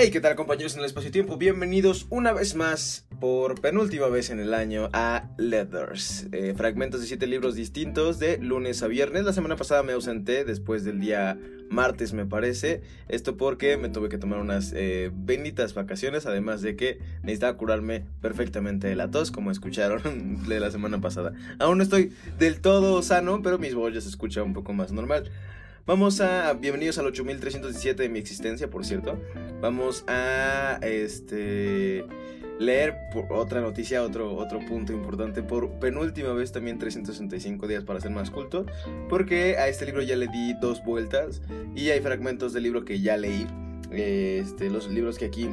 Hey, ¿qué tal compañeros en el espacio-tiempo? Bienvenidos una vez más, por penúltima vez en el año, a Letters. Eh, fragmentos de siete libros distintos de lunes a viernes. La semana pasada me ausenté después del día martes, me parece. Esto porque me tuve que tomar unas eh, benditas vacaciones, además de que necesitaba curarme perfectamente de la tos, como escucharon de la semana pasada. Aún no estoy del todo sano, pero mis voz ya se un poco más normal. Vamos a. Bienvenidos al 8317 de mi existencia, por cierto. Vamos a. Este. Leer otra noticia, otro, otro punto importante. Por penúltima vez también 365 días para ser más culto. Porque a este libro ya le di dos vueltas. Y hay fragmentos del libro que ya leí. Este, los libros que aquí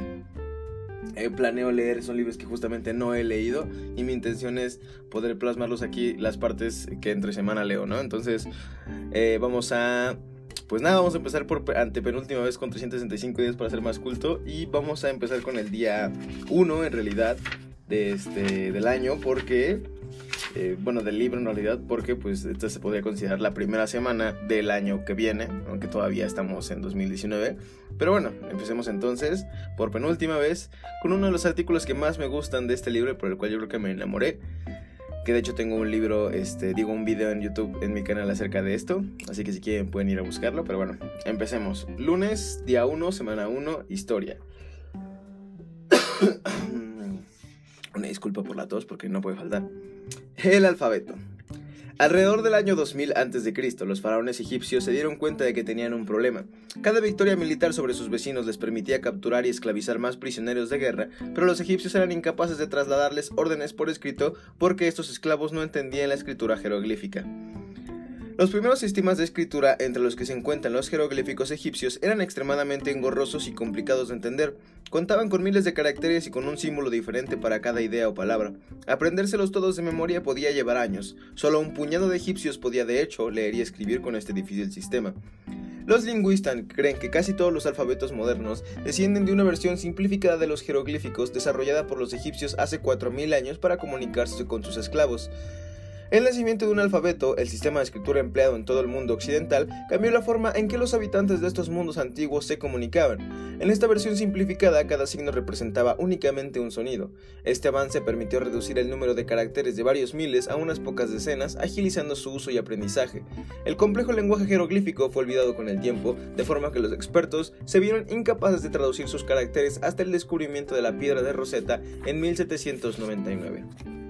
eh, planeo leer son libros que justamente no he leído y mi intención es poder plasmarlos aquí las partes que entre semana leo, ¿no? Entonces eh, vamos a... Pues nada, vamos a empezar por antepenúltima vez con 365 días para ser más culto y vamos a empezar con el día 1 en realidad de este, del año porque eh, bueno, del libro en realidad, porque pues esta se podría considerar la primera semana del año que viene, aunque todavía estamos en 2019. Pero bueno, empecemos entonces por penúltima vez con uno de los artículos que más me gustan de este libro y por el cual yo creo que me enamoré. Que de hecho tengo un libro, este, digo un video en YouTube en mi canal acerca de esto. Así que si quieren pueden ir a buscarlo. Pero bueno, empecemos. Lunes, día 1, semana 1, historia. Una disculpa por la tos porque no puede faltar. El alfabeto. Alrededor del año 2000 a.C., los faraones egipcios se dieron cuenta de que tenían un problema. Cada victoria militar sobre sus vecinos les permitía capturar y esclavizar más prisioneros de guerra, pero los egipcios eran incapaces de trasladarles órdenes por escrito porque estos esclavos no entendían la escritura jeroglífica. Los primeros sistemas de escritura entre los que se encuentran los jeroglíficos egipcios eran extremadamente engorrosos y complicados de entender. Contaban con miles de caracteres y con un símbolo diferente para cada idea o palabra. Aprendérselos todos de memoria podía llevar años. Solo un puñado de egipcios podía de hecho leer y escribir con este difícil sistema. Los lingüistas creen que casi todos los alfabetos modernos descienden de una versión simplificada de los jeroglíficos desarrollada por los egipcios hace 4.000 años para comunicarse con sus esclavos. El nacimiento de un alfabeto, el sistema de escritura empleado en todo el mundo occidental, cambió la forma en que los habitantes de estos mundos antiguos se comunicaban. En esta versión simplificada, cada signo representaba únicamente un sonido. Este avance permitió reducir el número de caracteres de varios miles a unas pocas decenas, agilizando su uso y aprendizaje. El complejo lenguaje jeroglífico fue olvidado con el tiempo, de forma que los expertos se vieron incapaces de traducir sus caracteres hasta el descubrimiento de la piedra de Rosetta en 1799.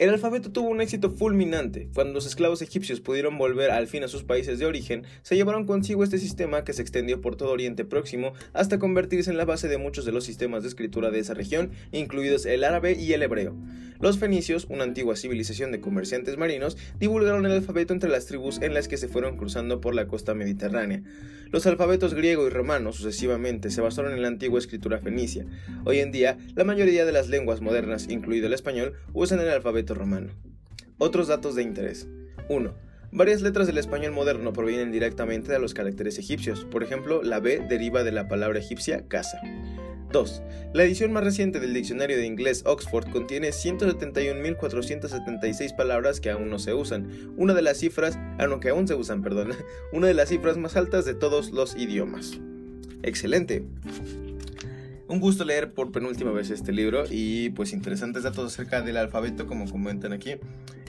El alfabeto tuvo un éxito fulminante. Cuando los esclavos egipcios pudieron volver al fin a sus países de origen, se llevaron consigo este sistema que se extendió por todo Oriente Próximo hasta convertirse en la base de muchos de los sistemas de escritura de esa región, incluidos el árabe y el hebreo. Los fenicios, una antigua civilización de comerciantes marinos, divulgaron el alfabeto entre las tribus en las que se fueron cruzando por la costa mediterránea. Los alfabetos griego y romano sucesivamente se basaron en la antigua escritura fenicia. Hoy en día, la mayoría de las lenguas modernas, incluido el español, usan el alfabeto romano. Otros datos de interés. 1. Varias letras del español moderno provienen directamente de los caracteres egipcios. Por ejemplo, la B deriva de la palabra egipcia casa. 2. La edición más reciente del diccionario de inglés Oxford contiene 171.476 palabras que aún no se usan, una de las cifras, ah no, que aún se usan, perdón, una de las cifras más altas de todos los idiomas. Excelente. Un gusto leer por penúltima vez este libro y pues interesantes datos acerca del alfabeto como comentan aquí.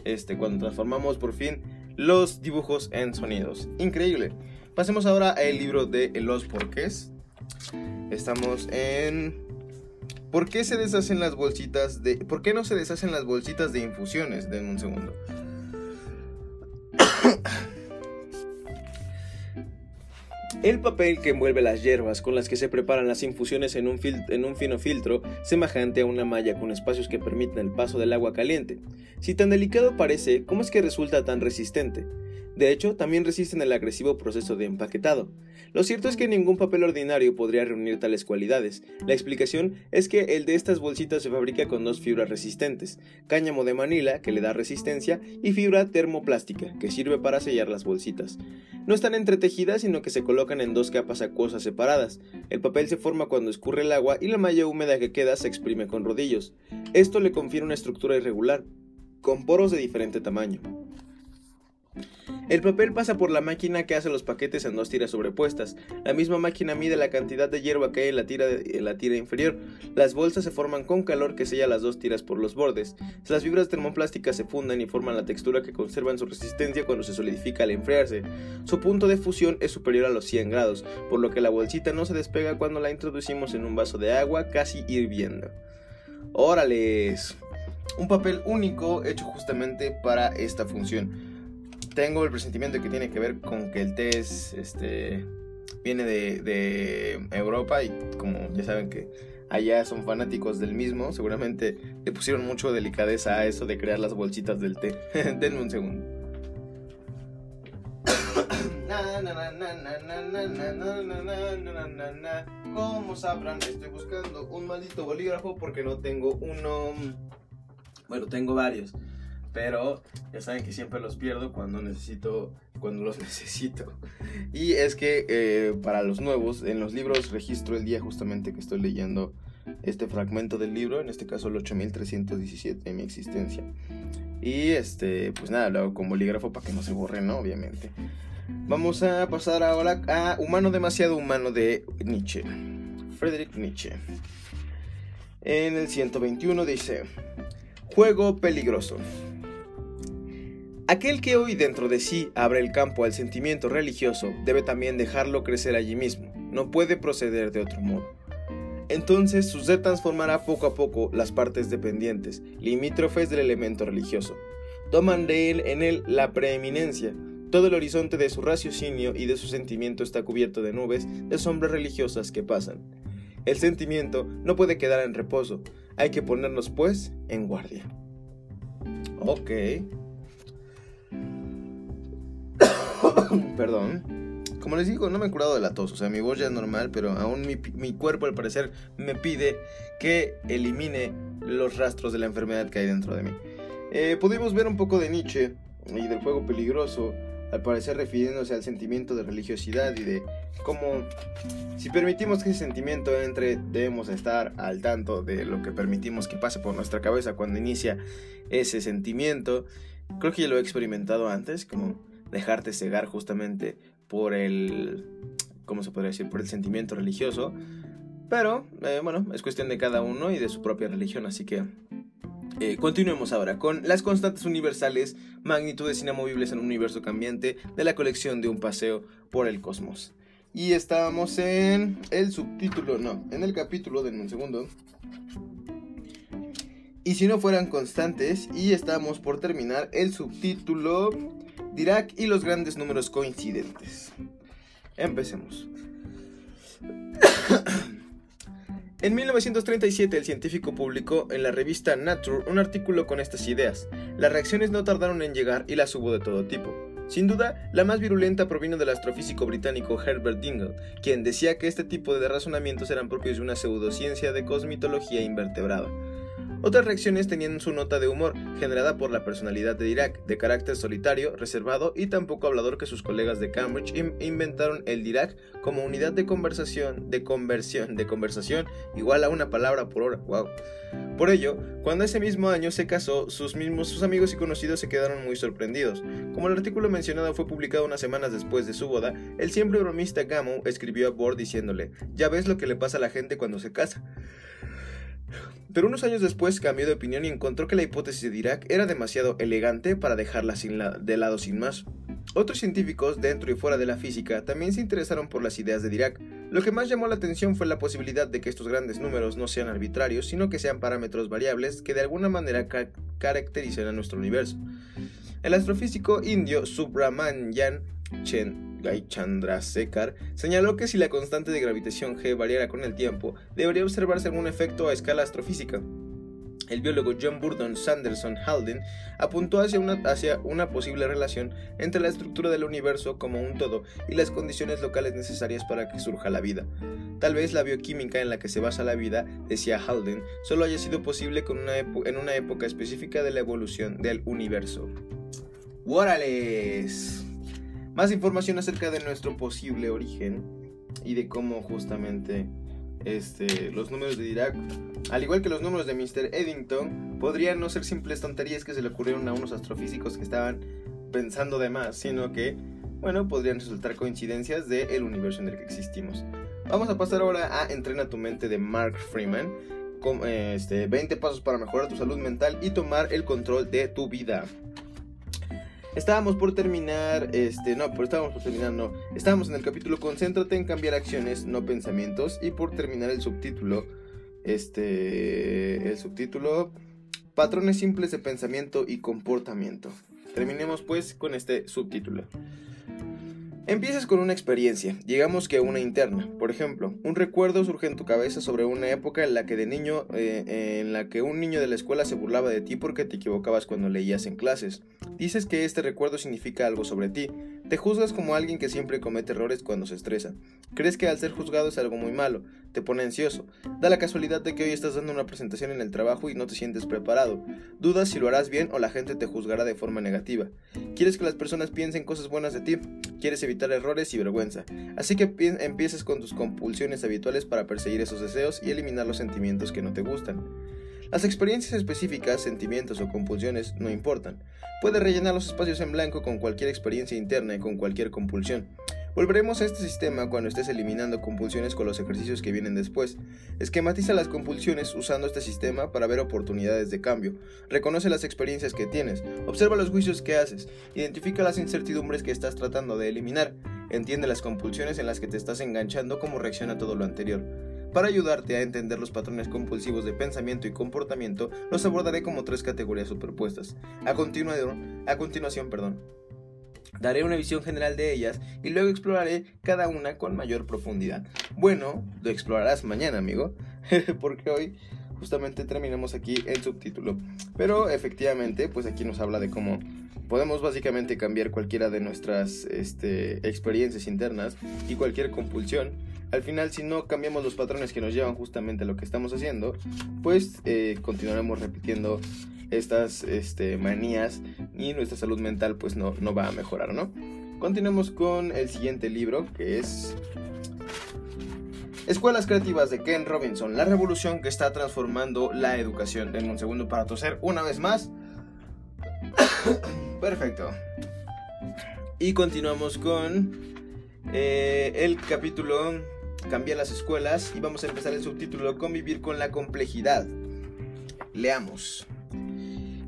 Este, cuando transformamos por fin los dibujos en sonidos. Increíble. Pasemos ahora al libro de Los Porqués Estamos en... ¿Por qué se deshacen las bolsitas de... ¿Por qué no se deshacen las bolsitas de infusiones? Den un segundo. El papel que envuelve las hierbas con las que se preparan las infusiones en un, en un, fino filtro, semejante a una malla con espacios que permiten el paso del agua caliente. Si tan delicado parece, ¿cómo es que resulta tan resistente? De hecho, también resisten el agresivo proceso de empaquetado. Lo cierto es que ningún papel ordinario podría reunir tales cualidades. La explicación es que el de estas bolsitas se fabrica con dos fibras resistentes, cáñamo de Manila, que le da resistencia, y fibra termoplástica, que sirve para sellar las bolsitas. No están entretejidas, sino que se colocan en dos capas acuosas separadas. El papel se forma cuando escurre el agua y la malla húmeda que queda se exprime con rodillos. Esto le confiere una estructura irregular, con poros de diferente tamaño. El papel pasa por la máquina que hace los paquetes en dos tiras sobrepuestas. La misma máquina mide la cantidad de hierba que hay en la tira, inferior. Las bolsas se forman con calor que sella las dos tiras por los bordes. Las fibras termoplásticas se fundan y forman la textura que conservan su resistencia cuando se solidifica al enfriarse. Su punto de fusión es superior a los 100 grados, por lo que la bolsita no se despega cuando la introducimos en un vaso de agua casi hirviendo. ¡Órales! Un papel único hecho justamente para esta función tengo el presentimiento que tiene que ver con que el té es, este, viene de, Europa y como ya saben que allá son fanáticos del mismo, seguramente le pusieron mucho delicadeza a eso de crear las bolsitas del té. Denme un segundo. Como sabrán, estoy buscando un maldito bolígrafo porque no tengo uno. Bueno, tengo varios. Pero ya saben que siempre los pierdo cuando necesito, cuando los necesito. Y es que eh, para los nuevos, en los libros registro el día justamente que estoy leyendo este fragmento del libro, en este caso el 8317 de mi existencia. Y este, pues nada, lo hago con bolígrafo para que no se borre, ¿no? Obviamente. Vamos a pasar ahora a Humano demasiado humano de Nietzsche. Friedrich Nietzsche. En el 121 dice, Juego peligroso. Aquel que hoy dentro de sí abre el campo al sentimiento religioso debe también dejarlo crecer allí mismo, no puede proceder de otro modo. Entonces su ser transformará poco a poco las partes dependientes, limítrofes del elemento religioso. Toman de él en él la preeminencia, todo el horizonte de su raciocinio y de su sentimiento está cubierto de nubes de sombras religiosas que pasan. El sentimiento no puede quedar en reposo, hay que ponernos pues en guardia. Ok. Perdón. Como les digo, no me he curado de la tos. O sea, mi voz ya es normal, pero aún mi, cuerpo al parecer me pide que elimine los rastros de la enfermedad que hay dentro de mí. Eh, pudimos ver un poco de Nietzsche y del fuego peligroso, al parecer refiriéndose al sentimiento de religiosidad y de cómo si permitimos que ese sentimiento entre, debemos estar al tanto de lo que permitimos que pase por nuestra cabeza cuando inicia ese sentimiento. Creo que ya lo he experimentado antes, como dejarte cegar justamente por el, ¿cómo se podría decir? Por el sentimiento religioso. Pero, eh, bueno, es cuestión de cada uno y de su propia religión, así que eh, continuemos ahora con las constantes universales, magnitudes inamovibles en un universo cambiante de la colección de un paseo por el cosmos. Y estábamos en el subtítulo, no, en el capítulo, denme un segundo. Y si no fueran constantes, y estamos por terminar el subtítulo Dirac y los grandes números coincidentes. Empecemos. En 1937 el científico publicó en la revista Nature un artículo con estas ideas. Las reacciones no tardaron en llegar y las hubo de todo tipo. Sin duda, la más virulenta provino del astrofísico británico Herbert Dingle, quien decía que este tipo de razonamientos eran propios de una pseudociencia de cosmitología invertebrada. Otras reacciones tenían su nota de humor, generada por la personalidad de Dirac, de carácter solitario, reservado y tan poco hablador que sus colegas de Cambridge inventaron el Dirac como unidad de conversación, de conversión, de conversación igual a una palabra por hora. Wow. Por ello, cuando ese mismo año se casó, sus mismos sus amigos y conocidos se quedaron muy sorprendidos. Como el artículo mencionado fue publicado unas semanas después de su boda, el siempre bromista Gamow escribió a Bord diciéndole: "Ya ves lo que le pasa a la gente cuando se casa." Pero unos años después cambió de opinión y encontró que la hipótesis de Dirac era demasiado elegante para dejarla sin de lado sin más. Otros científicos, dentro y fuera de la física, también se interesaron por las ideas de Dirac. Lo que más llamó la atención fue la posibilidad de que estos grandes números no sean arbitrarios, sino que sean parámetros variables que de alguna manera caractericen a nuestro universo. El astrofísico indio Subramanian Chen Chandrasekhar, señaló que si la constante de gravitación G variara con el tiempo, debería observarse algún efecto a escala astrofísica. El biólogo John Burdon Sanderson Halden apuntó hacia una, posible relación entre la estructura del universo como un todo y las condiciones locales necesarias para que surja la vida. Tal vez la bioquímica en la que se basa la vida, decía Halden, solo haya sido posible en una época específica de la evolución del universo. ¡Órales! Más información acerca de nuestro posible origen y de cómo justamente este, los números de Dirac, al igual que los números de Mr. Eddington, podrían no ser simples tonterías que se le ocurrieron a unos astrofísicos que estaban pensando de más, sino que, bueno, podrían resultar coincidencias del universo en el que existimos. Vamos a pasar ahora a Entrena tu mente de Mark Freeman, con, este, 20 pasos para mejorar tu salud mental y tomar el control de tu vida. Estábamos por terminar, este, no, pero estábamos por terminar, no. Estábamos en el capítulo Concéntrate en cambiar acciones, no pensamientos. Y por terminar el subtítulo, este, el subtítulo, patrones simples de pensamiento y comportamiento. Terminemos pues con este subtítulo. Empiezas con una experiencia, digamos que una interna. Por ejemplo, un recuerdo surge en tu cabeza sobre una época en la que de niño, eh, en la que un niño de la escuela se burlaba de ti porque te equivocabas cuando leías en clases. Dices que este recuerdo significa algo sobre ti. Te juzgas como alguien que siempre comete errores cuando se estresa. Crees que al ser juzgado es algo muy malo. Te pone ansioso. Da la casualidad de que hoy estás dando una presentación en el trabajo y no te sientes preparado. Dudas si lo harás bien o la gente te juzgará de forma negativa. Quieres que las personas piensen cosas buenas de ti. Quieres evitar errores y vergüenza. Así que empieces con tus compulsiones habituales para perseguir esos deseos y eliminar los sentimientos que no te gustan. Las experiencias específicas, sentimientos o compulsiones no importan. Puedes rellenar los espacios en blanco con cualquier experiencia interna y con cualquier compulsión. Volveremos a este sistema cuando estés eliminando compulsiones con los ejercicios que vienen después. Esquematiza las compulsiones usando este sistema para ver oportunidades de cambio. Reconoce las experiencias que tienes. Observa los juicios que haces. Identifica las incertidumbres que estás tratando de eliminar. Entiende las compulsiones en las que te estás enganchando como reacciona todo lo anterior. Para ayudarte a entender los patrones compulsivos de pensamiento y comportamiento, los abordaré como tres categorías superpuestas. A, a continuación, perdón, Daré una visión general de ellas y luego exploraré cada una con mayor profundidad. Bueno, lo explorarás mañana, amigo, porque hoy justamente terminamos aquí el subtítulo. Pero efectivamente, pues aquí nos habla de cómo podemos básicamente cambiar cualquiera de nuestras este, experiencias internas y cualquier compulsión. Al final, si no cambiamos los patrones que nos llevan justamente a lo que estamos haciendo, pues eh, continuaremos repitiendo estas este, manías y nuestra salud mental pues no, no va a mejorar, ¿no? Continuemos con el siguiente libro que es Escuelas Creativas de Ken Robinson, la revolución que está transformando la educación. Denme un segundo para toser una vez más. Perfecto. Y continuamos con eh, el capítulo Cambia las escuelas y vamos a empezar el subtítulo Convivir con la complejidad. Leamos.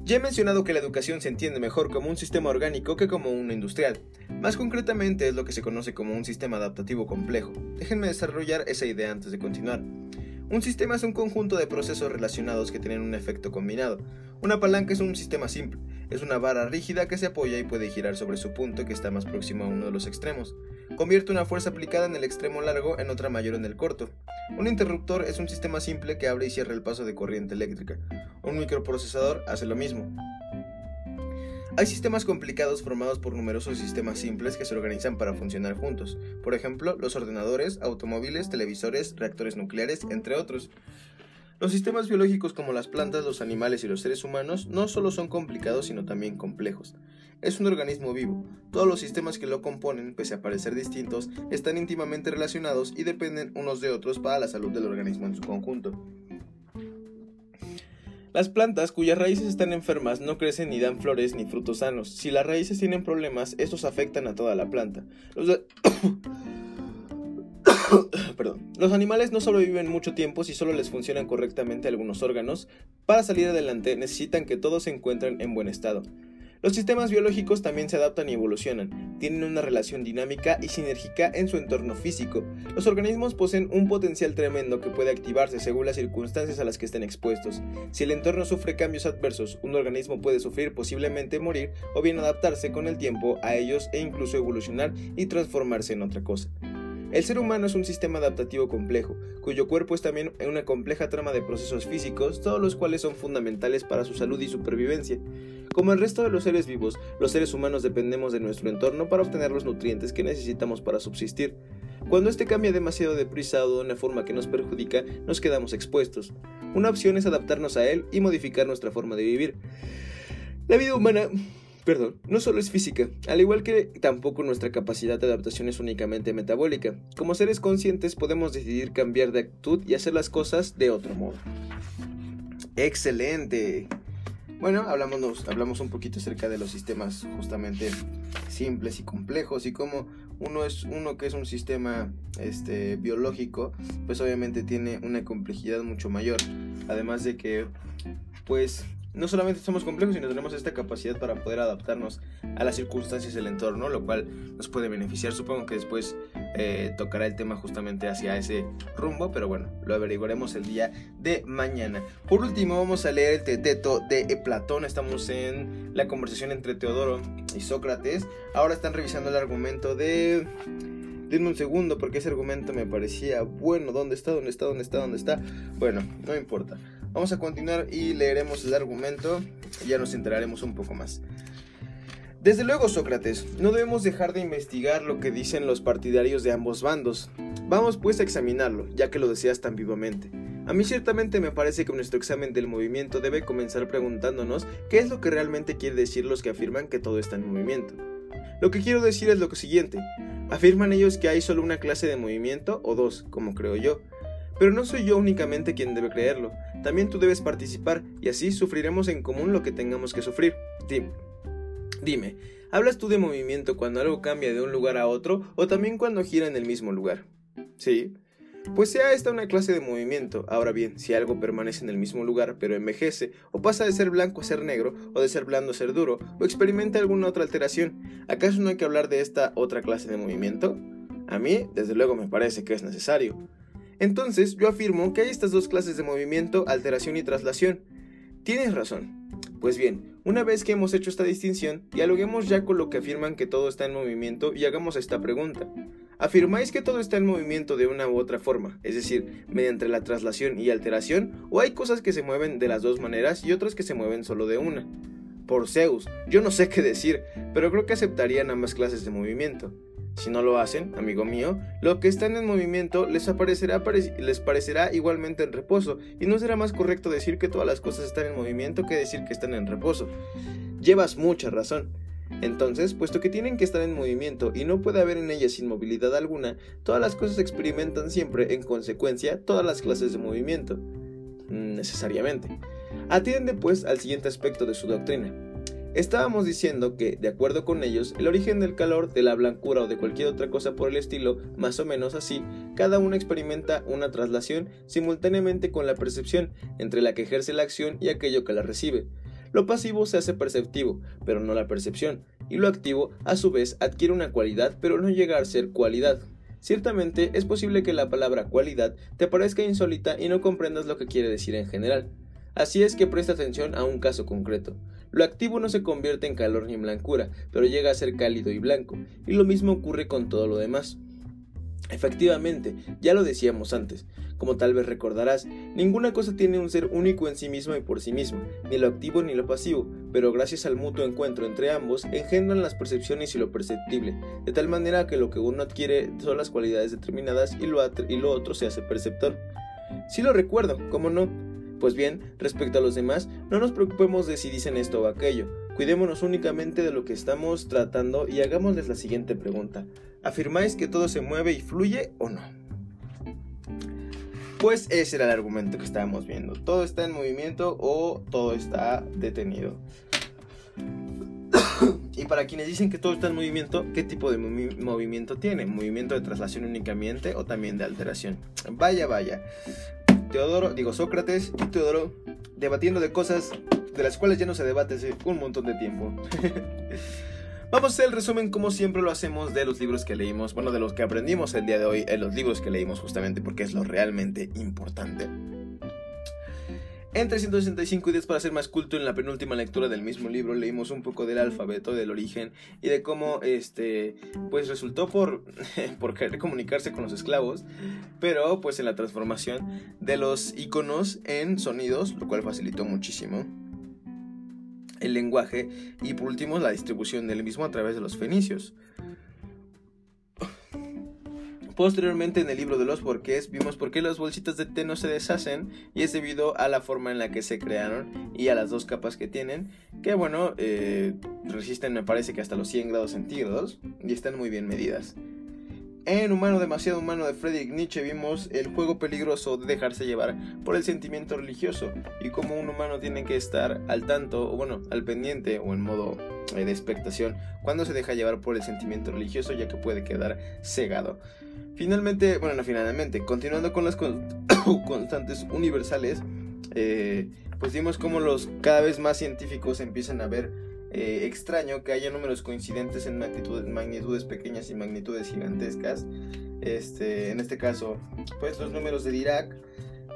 Ya he mencionado que la educación se entiende mejor como un sistema orgánico que como una industrial. Más concretamente es lo que se conoce como un sistema adaptativo complejo. Déjenme desarrollar esa idea antes de continuar. Un sistema es un conjunto de procesos relacionados que tienen un efecto combinado. Una palanca es un sistema simple, es una vara rígida que se apoya y puede girar sobre su punto que está más próximo a uno de los extremos. Convierte una fuerza aplicada en el extremo largo en otra mayor en el corto. Un interruptor es un sistema simple que abre y cierra el paso de corriente eléctrica. Un microprocesador hace lo mismo. Hay sistemas complicados formados por numerosos sistemas simples que se organizan para funcionar juntos. Por ejemplo, los ordenadores, automóviles, televisores, reactores nucleares, entre otros. Los sistemas biológicos como las plantas, los animales y los seres humanos no solo son complicados sino también complejos. Es un organismo vivo. Todos los sistemas que lo componen, pese a parecer distintos, están íntimamente relacionados y dependen unos de otros para la salud del organismo en su conjunto. Las plantas cuyas raíces están enfermas no crecen ni dan flores ni frutos sanos. Si las raíces tienen problemas, estos afectan a toda la planta. Los, Los animales no sobreviven mucho tiempo si solo les funcionan correctamente algunos órganos. Para salir adelante necesitan que todos se encuentren en buen estado. Los sistemas biológicos también se adaptan y evolucionan, tienen una relación dinámica y sinérgica en su entorno físico. Los organismos poseen un potencial tremendo que puede activarse según las circunstancias a las que estén expuestos. Si el entorno sufre cambios adversos, un organismo puede sufrir posiblemente morir o bien adaptarse con el tiempo a ellos e incluso evolucionar y transformarse en otra cosa. El ser humano es un sistema adaptativo complejo, cuyo cuerpo es también una compleja trama de procesos físicos, todos los cuales son fundamentales para su salud y supervivencia. Como el resto de los seres vivos, los seres humanos dependemos de nuestro entorno para obtener los nutrientes que necesitamos para subsistir. Cuando este cambia demasiado deprisa o de una forma que nos perjudica, nos quedamos expuestos. Una opción es adaptarnos a él y modificar nuestra forma de vivir. La vida humana Perdón, no solo es física, al igual que tampoco nuestra capacidad de adaptación es únicamente metabólica. Como seres conscientes podemos decidir cambiar de actitud y hacer las cosas de otro modo. Excelente. Bueno, hablamos, hablamos un poquito acerca de los sistemas justamente simples y complejos y cómo uno es uno que es un sistema este, biológico, pues obviamente tiene una complejidad mucho mayor. Además de que, pues no solamente somos complejos, sino tenemos esta capacidad para poder adaptarnos a las circunstancias del entorno, lo cual nos puede beneficiar. Supongo que después eh, tocará el tema justamente hacia ese rumbo, pero bueno, lo averiguaremos el día de mañana. Por último, vamos a leer el Teteto de Platón. Estamos en la conversación entre Teodoro y Sócrates. Ahora están revisando el argumento de... Denme un segundo porque ese argumento me parecía bueno. ¿Dónde está? ¿Dónde está? ¿Dónde está? ¿Dónde está? Bueno, no importa. Vamos a continuar y leeremos el argumento y ya nos enteraremos un poco más. Desde luego, Sócrates, no debemos dejar de investigar lo que dicen los partidarios de ambos bandos. Vamos pues a examinarlo, ya que lo deseas tan vivamente. A mí ciertamente me parece que nuestro examen del movimiento debe comenzar preguntándonos qué es lo que realmente quiere decir los que afirman que todo está en movimiento. Lo que quiero decir es lo siguiente. Afirman ellos que hay solo una clase de movimiento o dos, como creo yo, pero no soy yo únicamente quien debe creerlo, también tú debes participar y así sufriremos en común lo que tengamos que sufrir. Dime, dime, ¿hablas tú de movimiento cuando algo cambia de un lugar a otro o también cuando gira en el mismo lugar? Sí. Pues sea esta una clase de movimiento. Ahora bien, si algo permanece en el mismo lugar pero envejece, o pasa de ser blanco a ser negro, o de ser blando a ser duro, o experimenta alguna otra alteración, ¿acaso no hay que hablar de esta otra clase de movimiento? A mí, desde luego, me parece que es necesario. Entonces, yo afirmo que hay estas dos clases de movimiento, alteración y traslación. Tienes razón. Pues bien, una vez que hemos hecho esta distinción, dialoguemos ya con lo que afirman que todo está en movimiento y hagamos esta pregunta. ¿Afirmáis que todo está en movimiento de una u otra forma, es decir, mediante la traslación y alteración, o hay cosas que se mueven de las dos maneras y otras que se mueven solo de una? Por Zeus, yo no sé qué decir, pero creo que aceptarían ambas clases de movimiento. Si no lo hacen, amigo mío, lo que están en movimiento les, aparecerá, les parecerá igualmente en reposo, y no será más correcto decir que todas las cosas están en movimiento que decir que están en reposo. Llevas mucha razón. Entonces, puesto que tienen que estar en movimiento y no puede haber en ellas inmovilidad alguna, todas las cosas experimentan siempre, en consecuencia, todas las clases de movimiento. Necesariamente. Atiende pues al siguiente aspecto de su doctrina. Estábamos diciendo que, de acuerdo con ellos, el origen del calor, de la blancura o de cualquier otra cosa por el estilo, más o menos así, cada uno experimenta una traslación simultáneamente con la percepción entre la que ejerce la acción y aquello que la recibe. Lo pasivo se hace perceptivo, pero no la percepción, y lo activo, a su vez, adquiere una cualidad, pero no llega a ser cualidad. Ciertamente es posible que la palabra cualidad te parezca insólita y no comprendas lo que quiere decir en general. Así es que presta atención a un caso concreto. Lo activo no se convierte en calor ni en blancura, pero llega a ser cálido y blanco, y lo mismo ocurre con todo lo demás. Efectivamente, ya lo decíamos antes, como tal vez recordarás, ninguna cosa tiene un ser único en sí misma y por sí misma, ni lo activo ni lo pasivo, pero gracias al mutuo encuentro entre ambos engendran las percepciones y lo perceptible, de tal manera que lo que uno adquiere son las cualidades determinadas y lo, otro se hace perceptor. Sí lo recuerdo, ¿cómo no? Pues bien, respecto a los demás, no nos preocupemos de si dicen esto o aquello. Cuidémonos únicamente de lo que estamos tratando y hagámosles la siguiente pregunta. ¿Afirmáis que todo se mueve y fluye o no? Pues ese era el argumento que estábamos viendo. Todo está en movimiento o todo está detenido. y para quienes dicen que todo está en movimiento, ¿qué tipo de movimiento tiene? ¿Movimiento de traslación únicamente o también de alteración? Vaya, vaya. Teodoro, digo Sócrates y Teodoro debatiendo de cosas de las cuales ya no se debate hace un montón de tiempo. Vamos a el resumen como siempre lo hacemos de los libros que leímos, bueno, de los que aprendimos el día de hoy, en los libros que leímos justamente porque es lo realmente importante. En 365 días para ser más culto, en la penúltima lectura del mismo libro leímos un poco del alfabeto, del origen y de cómo este pues resultó por, por querer comunicarse con los esclavos, pero pues en la transformación de los iconos en sonidos, lo cual facilitó muchísimo el lenguaje y por último la distribución del mismo a través de los fenicios. Posteriormente en el libro de los porqués vimos por qué las bolsitas de té no se deshacen y es debido a la forma en la que se crearon y a las dos capas que tienen, que bueno, eh, resisten me parece que hasta los 100 grados centígrados y están muy bien medidas. En Humano demasiado humano de Friedrich Nietzsche vimos el juego peligroso de dejarse llevar por el sentimiento religioso y cómo un humano tiene que estar al tanto, o bueno, al pendiente o en modo eh, de expectación cuando se deja llevar por el sentimiento religioso ya que puede quedar cegado. Finalmente, bueno, no finalmente, continuando con las constantes universales, eh, pues vimos cómo los cada vez más científicos empiezan a ver eh, extraño que haya números coincidentes en magnitudes, magnitudes pequeñas y magnitudes gigantescas. Este, en este caso, pues los números de Dirac,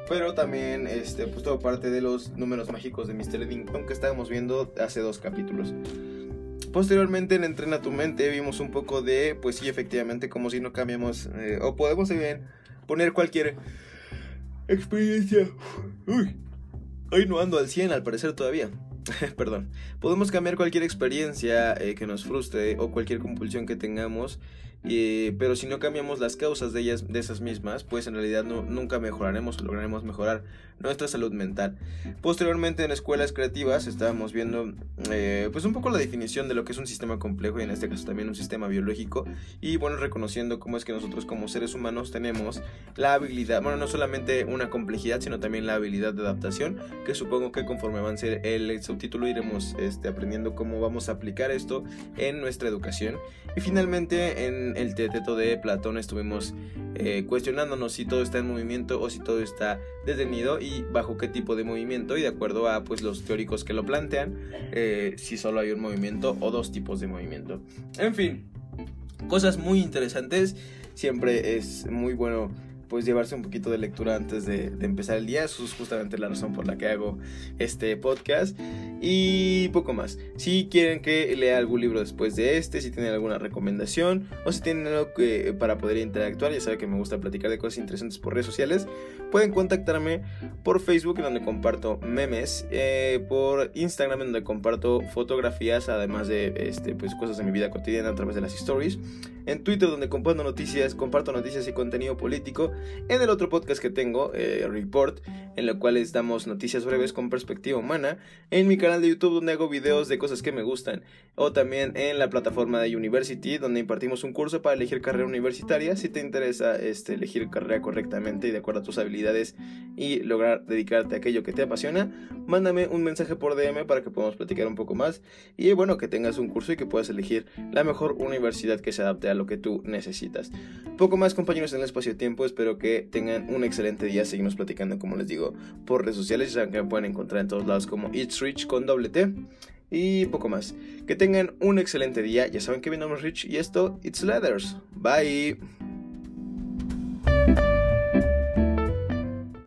pero también este, pues todo parte de los números mágicos de Mr. Eddington que estábamos viendo hace dos capítulos. Posteriormente en Entrena tu mente vimos un poco de, pues sí, efectivamente, como si no cambiamos, eh, o podemos bien poner cualquier experiencia. Uy, hoy no ando al 100 al parecer todavía. Perdón. Podemos cambiar cualquier experiencia eh, que nos frustre o cualquier compulsión que tengamos pero si no cambiamos las causas de ellas de esas mismas pues en realidad no, nunca mejoraremos lograremos mejorar nuestra salud mental. Posteriormente en escuelas creativas estábamos viendo eh, pues un poco la definición de lo que es un sistema complejo y en este caso también un sistema biológico y bueno reconociendo cómo es que nosotros como seres humanos tenemos la habilidad bueno no solamente una complejidad sino también la habilidad de adaptación que supongo que conforme avance el subtítulo iremos este, aprendiendo cómo vamos a aplicar esto en nuestra educación. Y finalmente en el teteto de Platón estuvimos eh, cuestionándonos si todo está en movimiento o si todo está detenido y bajo qué tipo de movimiento y de acuerdo a pues los teóricos que lo plantean eh, si solo hay un movimiento o dos tipos de movimiento. En fin, cosas muy interesantes. Siempre es muy bueno pues llevarse un poquito de lectura antes de, empezar el día. Eso es justamente la razón por la que hago este podcast. Y poco más. Si quieren que lea algún libro después de este, si tienen alguna recomendación o si tienen algo que, para poder interactuar, ya saben que me gusta platicar de cosas interesantes por redes sociales, pueden contactarme por Facebook en donde comparto memes, eh, por Instagram en donde comparto fotografías, además de este, pues, cosas de mi vida cotidiana a través de las stories, en Twitter donde comparto noticias, comparto noticias y contenido político en el otro podcast que tengo, eh, Report, en el cual damos noticias breves con perspectiva humana, en mi canal de YouTube donde hago videos de cosas que me gustan, o también en la plataforma de University donde impartimos un curso para elegir carrera universitaria, si te interesa este, elegir carrera correctamente y de acuerdo a tus habilidades y lograr dedicarte a aquello que te apasiona, mándame un mensaje por DM para que podamos platicar un poco más y bueno, que tengas un curso y que puedas elegir la mejor universidad que se adapte a lo que tú necesitas. Poco más compañeros en el espacio-tiempo, espero que tengan un excelente día. Seguimos platicando, como les digo, por redes sociales. Ya que me pueden encontrar en todos lados como It's Rich con doble T. Y poco más. Que tengan un excelente día. Ya saben que mi nombre es Rich y esto, It's Leathers. Bye.